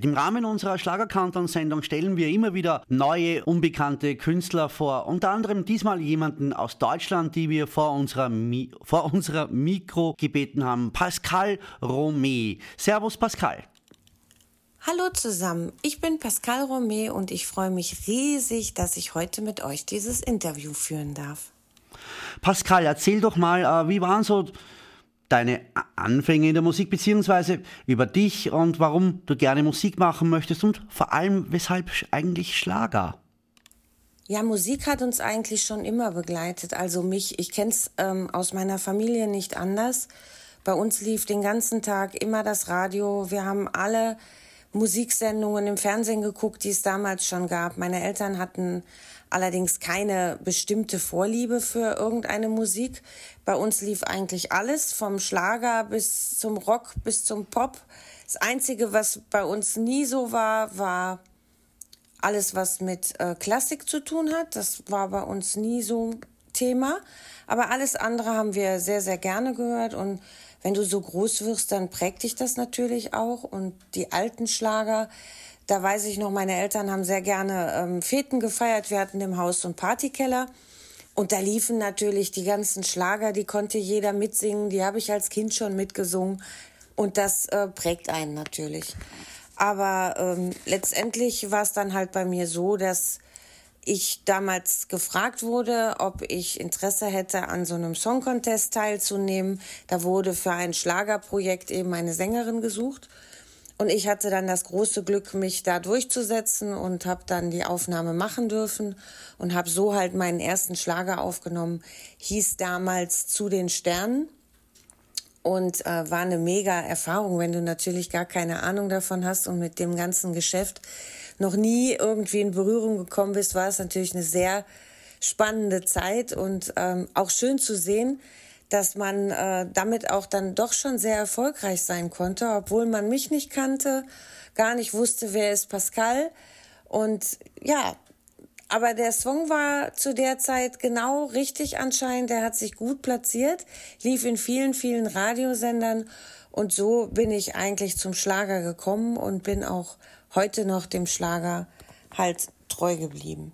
Im Rahmen unserer Schlagerkanton-Sendung stellen wir immer wieder neue, unbekannte Künstler vor. Unter anderem diesmal jemanden aus Deutschland, die wir vor unserer, Mi vor unserer Mikro gebeten haben. Pascal Romé. Servus Pascal. Hallo zusammen, ich bin Pascal Romé und ich freue mich riesig, dass ich heute mit euch dieses Interview führen darf. Pascal, erzähl doch mal, äh, wie waren so deine Anfänge in der Musik, beziehungsweise über dich und warum du gerne Musik machen möchtest und vor allem, weshalb eigentlich Schlager? Ja, Musik hat uns eigentlich schon immer begleitet. Also mich, ich kenne es ähm, aus meiner Familie nicht anders. Bei uns lief den ganzen Tag immer das Radio. Wir haben alle Musiksendungen im Fernsehen geguckt, die es damals schon gab. Meine Eltern hatten allerdings keine bestimmte Vorliebe für irgendeine Musik. Bei uns lief eigentlich alles, vom Schlager bis zum Rock bis zum Pop. Das Einzige, was bei uns nie so war, war alles, was mit äh, Klassik zu tun hat. Das war bei uns nie so Thema. Aber alles andere haben wir sehr, sehr gerne gehört. Und wenn du so groß wirst, dann prägt dich das natürlich auch. Und die alten Schlager, da weiß ich noch, meine Eltern haben sehr gerne ähm, Feten gefeiert. Wir hatten im Haus so einen Partykeller. Und da liefen natürlich die ganzen Schlager, die konnte jeder mitsingen. Die habe ich als Kind schon mitgesungen. Und das äh, prägt einen natürlich. Aber ähm, letztendlich war es dann halt bei mir so, dass ich damals gefragt wurde, ob ich Interesse hätte, an so einem Song Contest teilzunehmen. Da wurde für ein Schlagerprojekt eben eine Sängerin gesucht. Und ich hatte dann das große Glück, mich da durchzusetzen und habe dann die Aufnahme machen dürfen und habe so halt meinen ersten Schlager aufgenommen. Hieß damals Zu den Sternen und äh, war eine mega Erfahrung, wenn du natürlich gar keine Ahnung davon hast und mit dem ganzen Geschäft noch nie irgendwie in Berührung gekommen bist, war es natürlich eine sehr spannende Zeit und ähm, auch schön zu sehen, dass man äh, damit auch dann doch schon sehr erfolgreich sein konnte, obwohl man mich nicht kannte, gar nicht wusste, wer ist Pascal. Und ja, aber der Song war zu der Zeit genau richtig anscheinend. Der hat sich gut platziert, lief in vielen, vielen Radiosendern. Und so bin ich eigentlich zum Schlager gekommen und bin auch heute noch dem Schlager halt treu geblieben.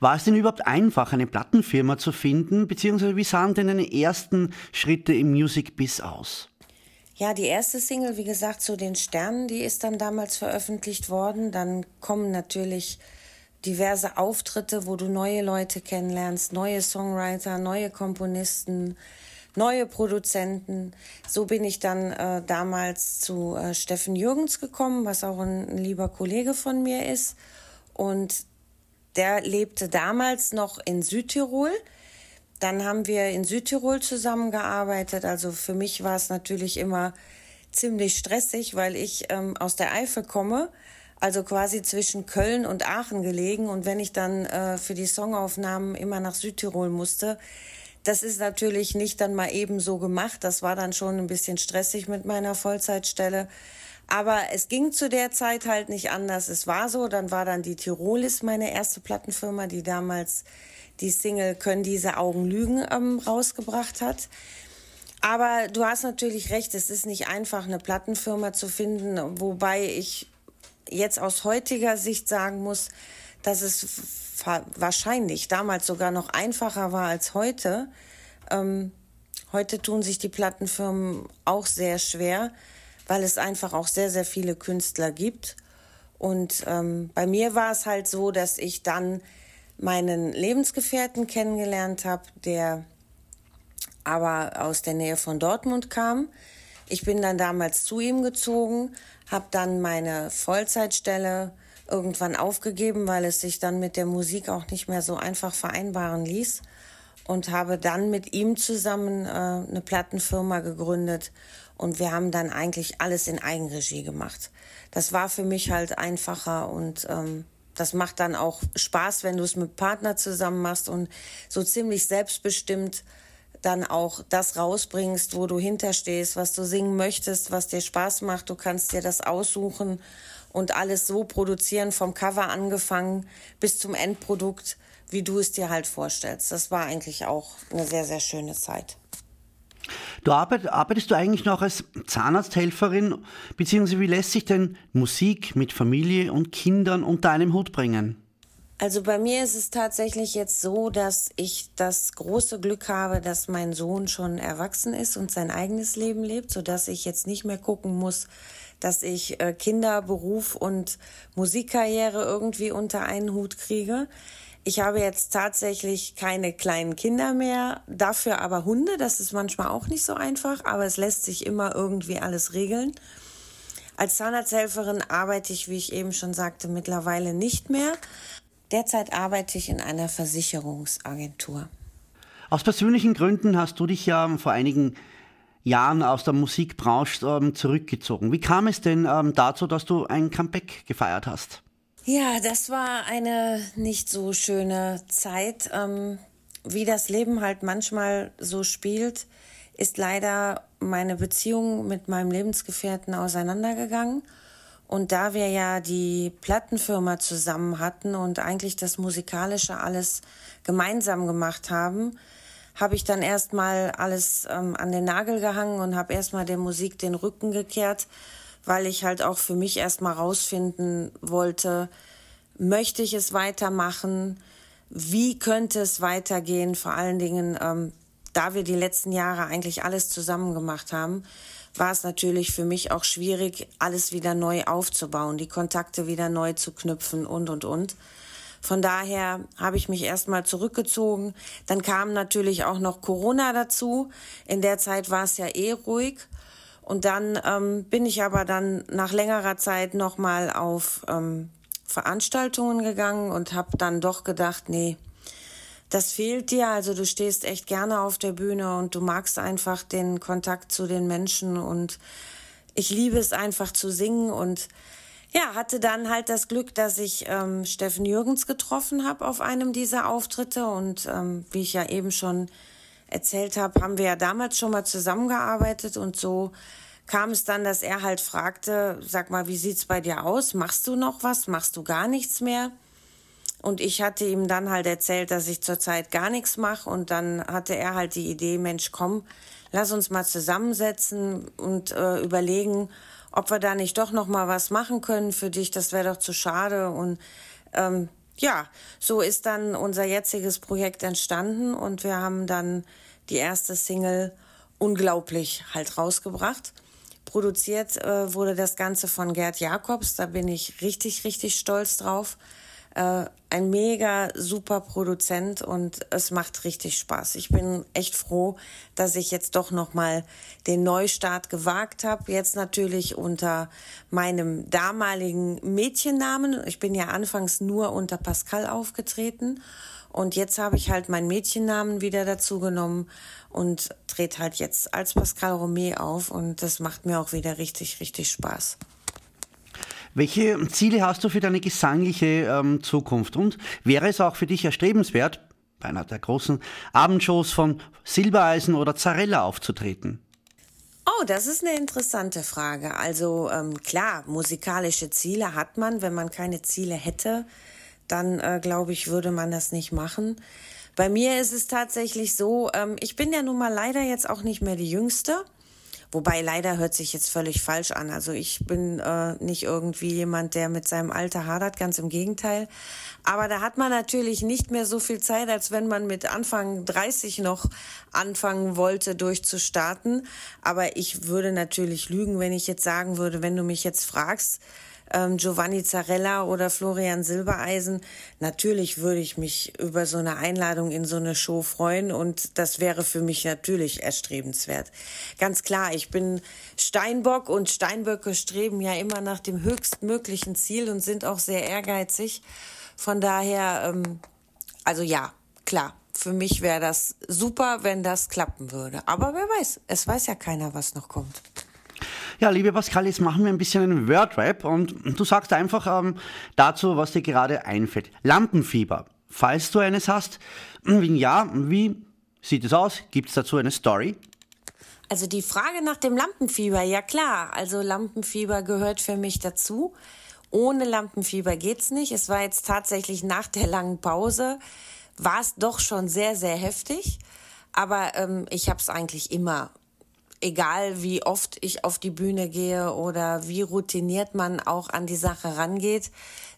War es denn überhaupt einfach, eine Plattenfirma zu finden, beziehungsweise wie sahen denn deine ersten Schritte im Music Biz aus? Ja, die erste Single, wie gesagt, zu den Sternen, die ist dann damals veröffentlicht worden. Dann kommen natürlich diverse Auftritte, wo du neue Leute kennenlernst, neue Songwriter, neue Komponisten, neue Produzenten. So bin ich dann äh, damals zu äh, Steffen Jürgens gekommen, was auch ein, ein lieber Kollege von mir ist. Und der lebte damals noch in Südtirol. Dann haben wir in Südtirol zusammengearbeitet. Also für mich war es natürlich immer ziemlich stressig, weil ich ähm, aus der Eifel komme, also quasi zwischen Köln und Aachen gelegen. Und wenn ich dann äh, für die Songaufnahmen immer nach Südtirol musste, das ist natürlich nicht dann mal eben so gemacht. Das war dann schon ein bisschen stressig mit meiner Vollzeitstelle. Aber es ging zu der Zeit halt nicht anders. Es war so, dann war dann die Tirolis meine erste Plattenfirma, die damals die Single Können diese Augen lügen ähm, rausgebracht hat. Aber du hast natürlich recht, es ist nicht einfach, eine Plattenfirma zu finden, wobei ich jetzt aus heutiger Sicht sagen muss, dass es wahrscheinlich damals sogar noch einfacher war als heute. Ähm, heute tun sich die Plattenfirmen auch sehr schwer, weil es einfach auch sehr, sehr viele Künstler gibt. Und ähm, bei mir war es halt so, dass ich dann meinen Lebensgefährten kennengelernt habe, der aber aus der Nähe von Dortmund kam. Ich bin dann damals zu ihm gezogen, habe dann meine Vollzeitstelle irgendwann aufgegeben, weil es sich dann mit der Musik auch nicht mehr so einfach vereinbaren ließ und habe dann mit ihm zusammen äh, eine Plattenfirma gegründet und wir haben dann eigentlich alles in Eigenregie gemacht. Das war für mich halt einfacher und ähm, das macht dann auch Spaß, wenn du es mit Partner zusammen machst und so ziemlich selbstbestimmt dann auch das rausbringst, wo du hinterstehst, was du singen möchtest, was dir Spaß macht. Du kannst dir das aussuchen und alles so produzieren, vom Cover angefangen bis zum Endprodukt, wie du es dir halt vorstellst. Das war eigentlich auch eine sehr, sehr schöne Zeit. Du arbeit, arbeitest du eigentlich noch als Zahnarzthelferin, beziehungsweise wie lässt sich denn Musik mit Familie und Kindern unter einem Hut bringen? Also bei mir ist es tatsächlich jetzt so, dass ich das große Glück habe, dass mein Sohn schon erwachsen ist und sein eigenes Leben lebt, so dass ich jetzt nicht mehr gucken muss, dass ich äh, Kinder, Beruf und Musikkarriere irgendwie unter einen Hut kriege. Ich habe jetzt tatsächlich keine kleinen Kinder mehr, dafür aber Hunde. Das ist manchmal auch nicht so einfach, aber es lässt sich immer irgendwie alles regeln. Als Zahnarzthelferin arbeite ich, wie ich eben schon sagte, mittlerweile nicht mehr. Derzeit arbeite ich in einer Versicherungsagentur. Aus persönlichen Gründen hast du dich ja vor einigen Jahren aus der Musikbranche ähm, zurückgezogen. Wie kam es denn ähm, dazu, dass du ein Comeback gefeiert hast? Ja, das war eine nicht so schöne Zeit. Ähm, wie das Leben halt manchmal so spielt, ist leider meine Beziehung mit meinem Lebensgefährten auseinandergegangen. Und da wir ja die Plattenfirma zusammen hatten und eigentlich das Musikalische alles gemeinsam gemacht haben, habe ich dann erstmal alles ähm, an den Nagel gehangen und habe erstmal der Musik den Rücken gekehrt, weil ich halt auch für mich erstmal rausfinden wollte, möchte ich es weitermachen? Wie könnte es weitergehen? Vor allen Dingen, ähm, da wir die letzten Jahre eigentlich alles zusammen gemacht haben, war es natürlich für mich auch schwierig, alles wieder neu aufzubauen, die Kontakte wieder neu zu knüpfen und, und, und. Von daher habe ich mich erstmal zurückgezogen. Dann kam natürlich auch noch Corona dazu. In der Zeit war es ja eh ruhig. Und dann ähm, bin ich aber dann nach längerer Zeit nochmal auf ähm, Veranstaltungen gegangen und habe dann doch gedacht, nee, das fehlt dir. Also du stehst echt gerne auf der Bühne und du magst einfach den Kontakt zu den Menschen und ich liebe es einfach zu singen und ja, hatte dann halt das Glück, dass ich ähm, Steffen Jürgens getroffen habe auf einem dieser Auftritte und ähm, wie ich ja eben schon erzählt habe, haben wir ja damals schon mal zusammengearbeitet und so kam es dann, dass er halt fragte, sag mal, wie sieht's bei dir aus? Machst du noch was? Machst du gar nichts mehr? Und ich hatte ihm dann halt erzählt, dass ich zurzeit gar nichts mache. Und dann hatte er halt die Idee, Mensch, komm, lass uns mal zusammensetzen und äh, überlegen, ob wir da nicht doch noch mal was machen können für dich. Das wäre doch zu schade. Und ähm, ja, so ist dann unser jetziges Projekt entstanden und wir haben dann die erste Single unglaublich halt rausgebracht. Produziert äh, wurde das Ganze von Gerd Jakobs. Da bin ich richtig, richtig stolz drauf äh, ein mega super Produzent und es macht richtig Spaß. Ich bin echt froh, dass ich jetzt doch noch mal den Neustart gewagt habe. Jetzt natürlich unter meinem damaligen Mädchennamen. Ich bin ja anfangs nur unter Pascal aufgetreten und jetzt habe ich halt meinen Mädchennamen wieder dazu genommen und trete halt jetzt als Pascal Romé auf und das macht mir auch wieder richtig richtig Spaß. Welche Ziele hast du für deine gesangliche ähm, Zukunft? Und wäre es auch für dich erstrebenswert, bei einer der großen Abendshows von Silbereisen oder Zarella aufzutreten? Oh, das ist eine interessante Frage. Also ähm, klar, musikalische Ziele hat man. Wenn man keine Ziele hätte, dann äh, glaube ich, würde man das nicht machen. Bei mir ist es tatsächlich so, ähm, ich bin ja nun mal leider jetzt auch nicht mehr die Jüngste. Wobei leider hört sich jetzt völlig falsch an. Also ich bin äh, nicht irgendwie jemand, der mit seinem Alter hadert, ganz im Gegenteil. Aber da hat man natürlich nicht mehr so viel Zeit, als wenn man mit Anfang 30 noch anfangen wollte, durchzustarten. Aber ich würde natürlich lügen, wenn ich jetzt sagen würde, wenn du mich jetzt fragst, ähm, Giovanni Zarella oder Florian Silbereisen. Natürlich würde ich mich über so eine Einladung in so eine Show freuen und das wäre für mich natürlich erstrebenswert. Ganz klar, ich bin Steinbock und Steinböcke streben ja immer nach dem höchstmöglichen Ziel und sind auch sehr ehrgeizig. Von daher, ähm, also ja, klar, für mich wäre das super, wenn das klappen würde. Aber wer weiß, es weiß ja keiner, was noch kommt. Ja, liebe Pascal, jetzt machen wir ein bisschen einen Wordrap und du sagst einfach ähm, dazu, was dir gerade einfällt. Lampenfieber, falls du eines hast. Wenn ja, wie sieht es aus? Gibt es dazu eine Story? Also die Frage nach dem Lampenfieber, ja klar. Also Lampenfieber gehört für mich dazu. Ohne Lampenfieber geht's nicht. Es war jetzt tatsächlich nach der langen Pause, war es doch schon sehr, sehr heftig. Aber ähm, ich habe es eigentlich immer egal wie oft ich auf die Bühne gehe oder wie routiniert man auch an die Sache rangeht,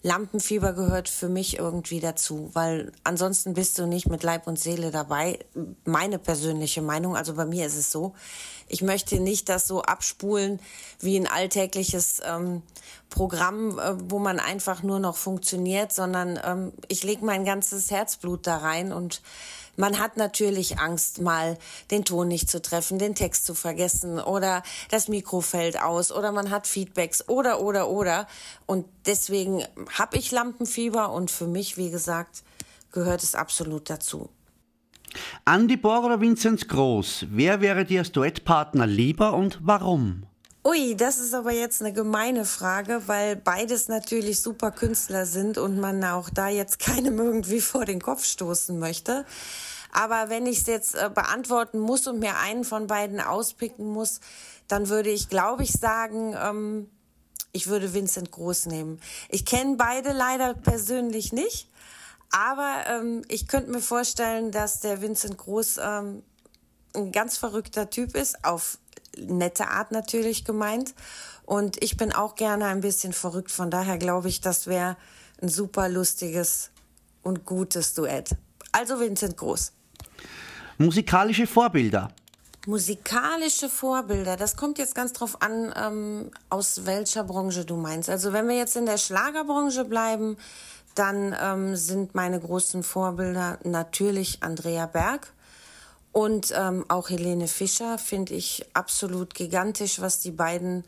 Lampenfieber gehört für mich irgendwie dazu, weil ansonsten bist du nicht mit Leib und Seele dabei. Meine persönliche Meinung, also bei mir ist es so, ich möchte nicht das so abspulen wie ein alltägliches ähm, Programm, äh, wo man einfach nur noch funktioniert, sondern ähm, ich lege mein ganzes Herzblut da rein und man hat natürlich Angst, mal den Ton nicht zu treffen, den Text zu vergessen oder das Mikro fällt aus oder man hat Feedbacks oder, oder, oder. Und deswegen habe ich Lampenfieber und für mich, wie gesagt, gehört es absolut dazu. Andy Bohr oder Vincent Groß, wer wäre dir als Duettpartner lieber und warum? Ui, das ist aber jetzt eine gemeine Frage, weil beides natürlich super Künstler sind und man auch da jetzt keinem irgendwie vor den Kopf stoßen möchte. Aber wenn ich es jetzt äh, beantworten muss und mir einen von beiden auspicken muss, dann würde ich, glaube ich, sagen, ähm, ich würde Vincent Groß nehmen. Ich kenne beide leider persönlich nicht, aber ähm, ich könnte mir vorstellen, dass der Vincent Groß ähm, ein ganz verrückter Typ ist, auf nette Art natürlich gemeint. Und ich bin auch gerne ein bisschen verrückt. Von daher glaube ich, das wäre ein super lustiges und gutes Duett. Also Vincent Groß. Musikalische Vorbilder. Musikalische Vorbilder, das kommt jetzt ganz drauf an, ähm, aus welcher Branche du meinst. Also wenn wir jetzt in der Schlagerbranche bleiben, dann ähm, sind meine großen Vorbilder natürlich Andrea Berg und ähm, auch Helene Fischer, finde ich absolut gigantisch, was die beiden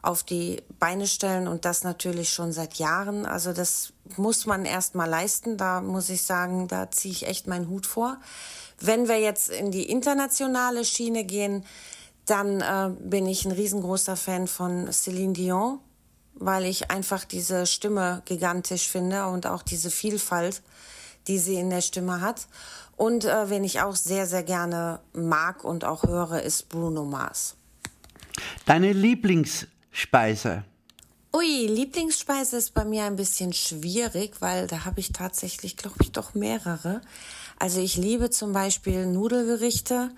auf die Beine stellen und das natürlich schon seit Jahren. Also das muss man erst mal leisten. Da muss ich sagen, da ziehe ich echt meinen Hut vor. Wenn wir jetzt in die internationale Schiene gehen, dann äh, bin ich ein riesengroßer Fan von Celine Dion, weil ich einfach diese Stimme gigantisch finde und auch diese Vielfalt, die sie in der Stimme hat. Und äh, wen ich auch sehr, sehr gerne mag und auch höre, ist Bruno Mars. Deine Lieblingsspeise? Ui, Lieblingsspeise ist bei mir ein bisschen schwierig, weil da habe ich tatsächlich, glaube ich, doch mehrere. Also ich liebe zum Beispiel Nudelgerichte,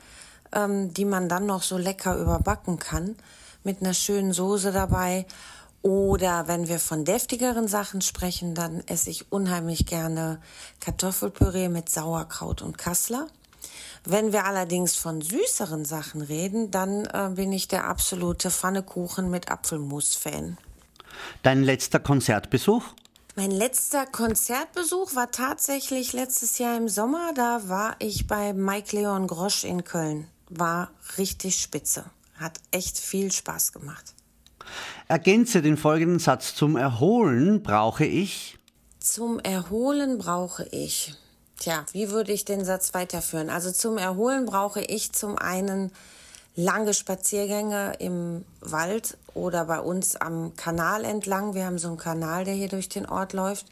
ähm, die man dann noch so lecker überbacken kann, mit einer schönen Soße dabei. Oder wenn wir von deftigeren Sachen sprechen, dann esse ich unheimlich gerne Kartoffelpüree mit Sauerkraut und Kassler. Wenn wir allerdings von süßeren Sachen reden, dann äh, bin ich der absolute Pfannekuchen mit Apfelmus-Fan. Dein letzter Konzertbesuch? Mein letzter Konzertbesuch war tatsächlich letztes Jahr im Sommer. Da war ich bei Mike Leon Grosch in Köln. War richtig spitze. Hat echt viel Spaß gemacht. Ergänze den folgenden Satz. Zum Erholen brauche ich. Zum Erholen brauche ich. Tja, wie würde ich den Satz weiterführen? Also zum Erholen brauche ich zum einen lange Spaziergänge im Wald oder bei uns am Kanal entlang. Wir haben so einen Kanal, der hier durch den Ort läuft.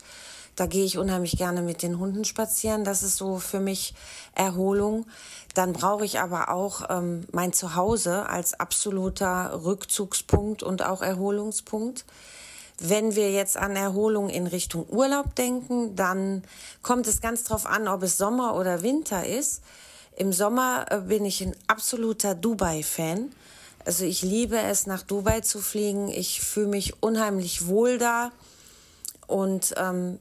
Da gehe ich unheimlich gerne mit den Hunden spazieren. Das ist so für mich Erholung. Dann brauche ich aber auch ähm, mein Zuhause als absoluter Rückzugspunkt und auch Erholungspunkt. Wenn wir jetzt an Erholung in Richtung Urlaub denken, dann kommt es ganz drauf an, ob es Sommer oder Winter ist. Im Sommer äh, bin ich ein absoluter Dubai-Fan. Also ich liebe es, nach Dubai zu fliegen. Ich fühle mich unheimlich wohl da und ähm,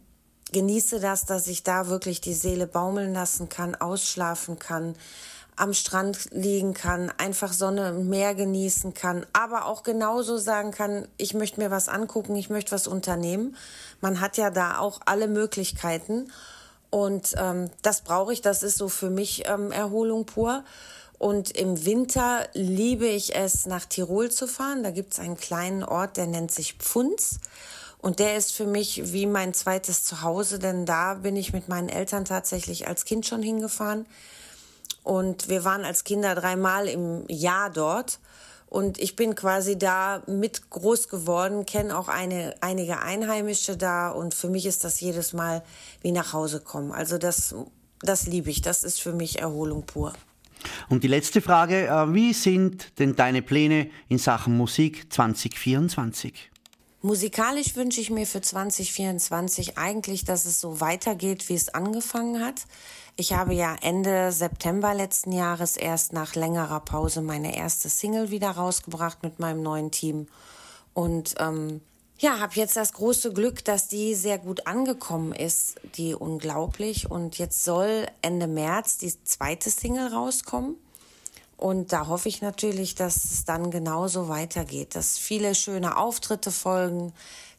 genieße das, dass ich da wirklich die Seele baumeln lassen kann, ausschlafen kann, am Strand liegen kann, einfach Sonne und Meer genießen kann, aber auch genauso sagen kann, ich möchte mir was angucken, ich möchte was unternehmen. Man hat ja da auch alle Möglichkeiten. Und ähm, das brauche ich, das ist so für mich ähm, Erholung pur. Und im Winter liebe ich es, nach Tirol zu fahren. Da gibt es einen kleinen Ort, der nennt sich Pfunz. Und der ist für mich wie mein zweites Zuhause, denn da bin ich mit meinen Eltern tatsächlich als Kind schon hingefahren. Und wir waren als Kinder dreimal im Jahr dort. Und ich bin quasi da mit groß geworden, kenne auch eine, einige Einheimische da und für mich ist das jedes Mal wie nach Hause kommen. Also das, das liebe ich, das ist für mich Erholung pur. Und die letzte Frage, äh, wie sind denn deine Pläne in Sachen Musik 2024? Musikalisch wünsche ich mir für 2024 eigentlich, dass es so weitergeht, wie es angefangen hat. Ich habe ja Ende September letzten Jahres erst nach längerer Pause meine erste Single wieder rausgebracht mit meinem neuen Team. Und ähm, ja, habe jetzt das große Glück, dass die sehr gut angekommen ist, die unglaublich. Und jetzt soll Ende März die zweite Single rauskommen. Und da hoffe ich natürlich, dass es dann genauso weitergeht, dass viele schöne Auftritte folgen,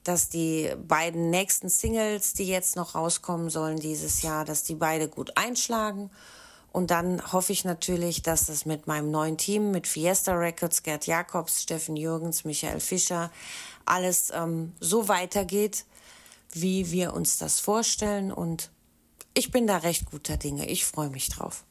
dass die beiden nächsten Singles, die jetzt noch rauskommen sollen dieses Jahr, dass die beide gut einschlagen. Und dann hoffe ich natürlich, dass es mit meinem neuen Team, mit Fiesta Records, Gerd Jakobs, Steffen Jürgens, Michael Fischer, alles ähm, so weitergeht, wie wir uns das vorstellen. Und ich bin da recht guter Dinge. Ich freue mich drauf.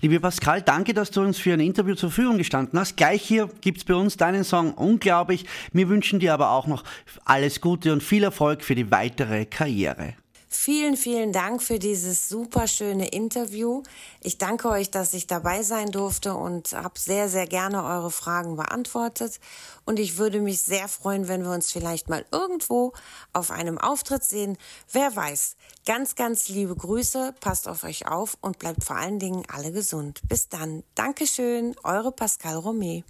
Liebe Pascal, danke, dass du uns für ein Interview zur Verfügung gestanden hast. Gleich hier gibt es bei uns deinen Song Unglaublich. Wir wünschen dir aber auch noch alles Gute und viel Erfolg für die weitere Karriere. Vielen, vielen Dank für dieses super schöne Interview. Ich danke euch, dass ich dabei sein durfte und habe sehr, sehr gerne eure Fragen beantwortet. Und ich würde mich sehr freuen, wenn wir uns vielleicht mal irgendwo auf einem Auftritt sehen. Wer weiß. Ganz, ganz liebe Grüße, passt auf euch auf und bleibt vor allen Dingen alle gesund. Bis dann. Dankeschön, eure Pascal Romé.